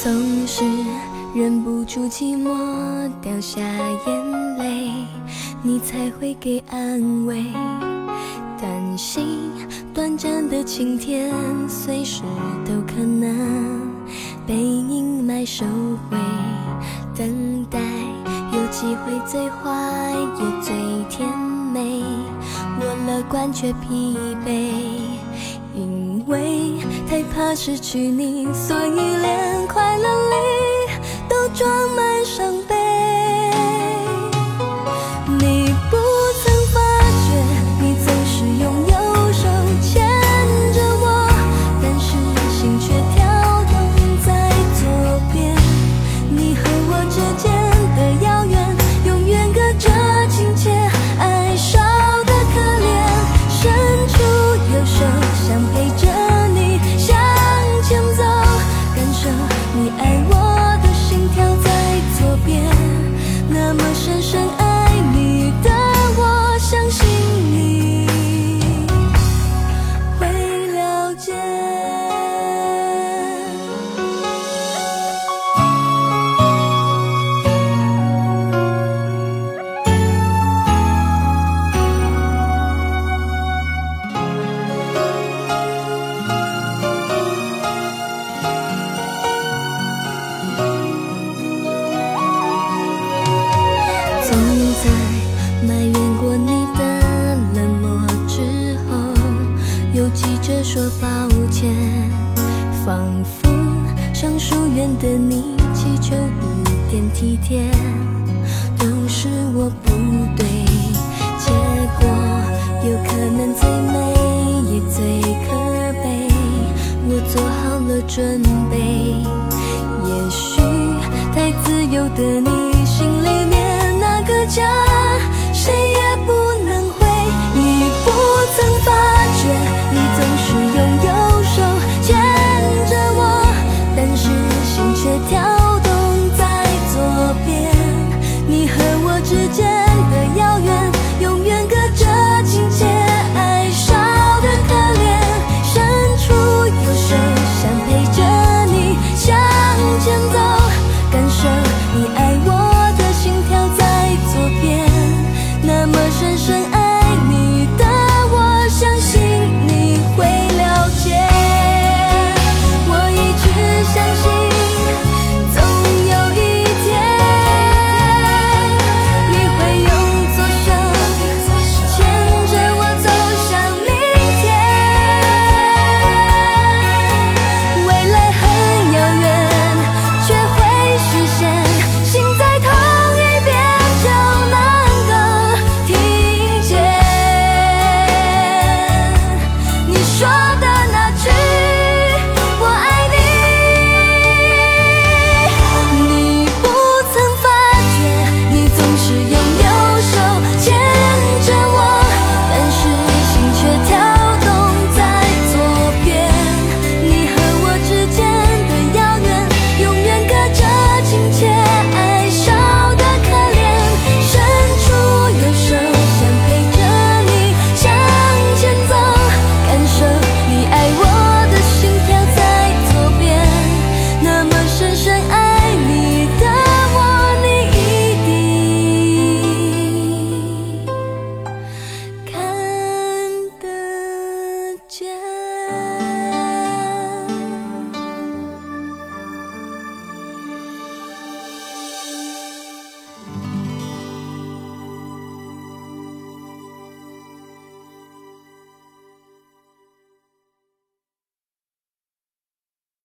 总是忍不住寂寞，掉下眼泪，你才会给安慰。担心短暂的晴天，随时都可能被阴霾收回。等待有机会，最坏也最甜美。我乐观却疲惫，为太怕失去你，所以连快乐又急着说抱歉，仿佛向疏远的你祈求一点体贴，都是我不对，结果有可能最美也最可悲，我做好了准备。也许太自由的你，心里面那个家。